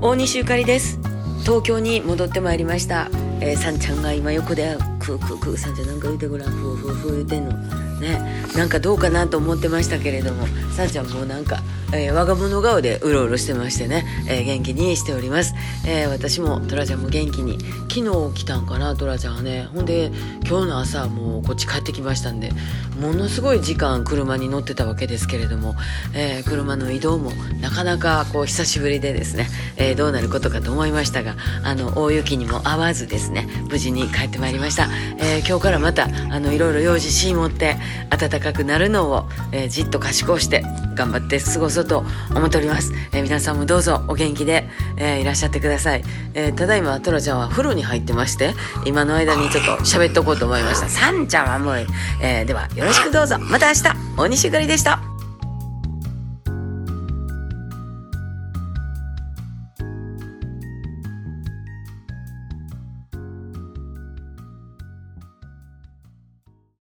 大西ゆかりです。東京に戻ってまいりました、えー、さんちゃんが今横でクークークーさんちゃんなんか言うてごらんふうふうふう言うてんの。ね。なんかどうかなと思ってましたけれどもさんちゃんもなんか、えー、我が物顔でうろうろしてましてね、えー、元気にしております、えー、私もトラちゃんも元気に。昨日来たんかなトラちゃんはね。ほんで今日の朝もうこっち帰ってきましたんでものすごい時間車に乗ってたわけですけれども、えー、車の移動もなかなかこう久しぶりでですね、えー、どうなることかと思いましたがあの大雪にも合わずですね無事に帰ってまいりました、えー、今日からまたあのいろいろ用事しもって暖かくなるのを、えー、じっと賢うして頑張って過ごそうと思っております、えー、皆さんもどうぞお元気で、えー、いらっしゃってください、えー、ただいまトラちゃんは風呂に入ってまして今の間にちょっと喋っとこうと思いました。さんちゃんはもう、えー、ではよろしくどうぞ。また明日。大西ゆかりでした。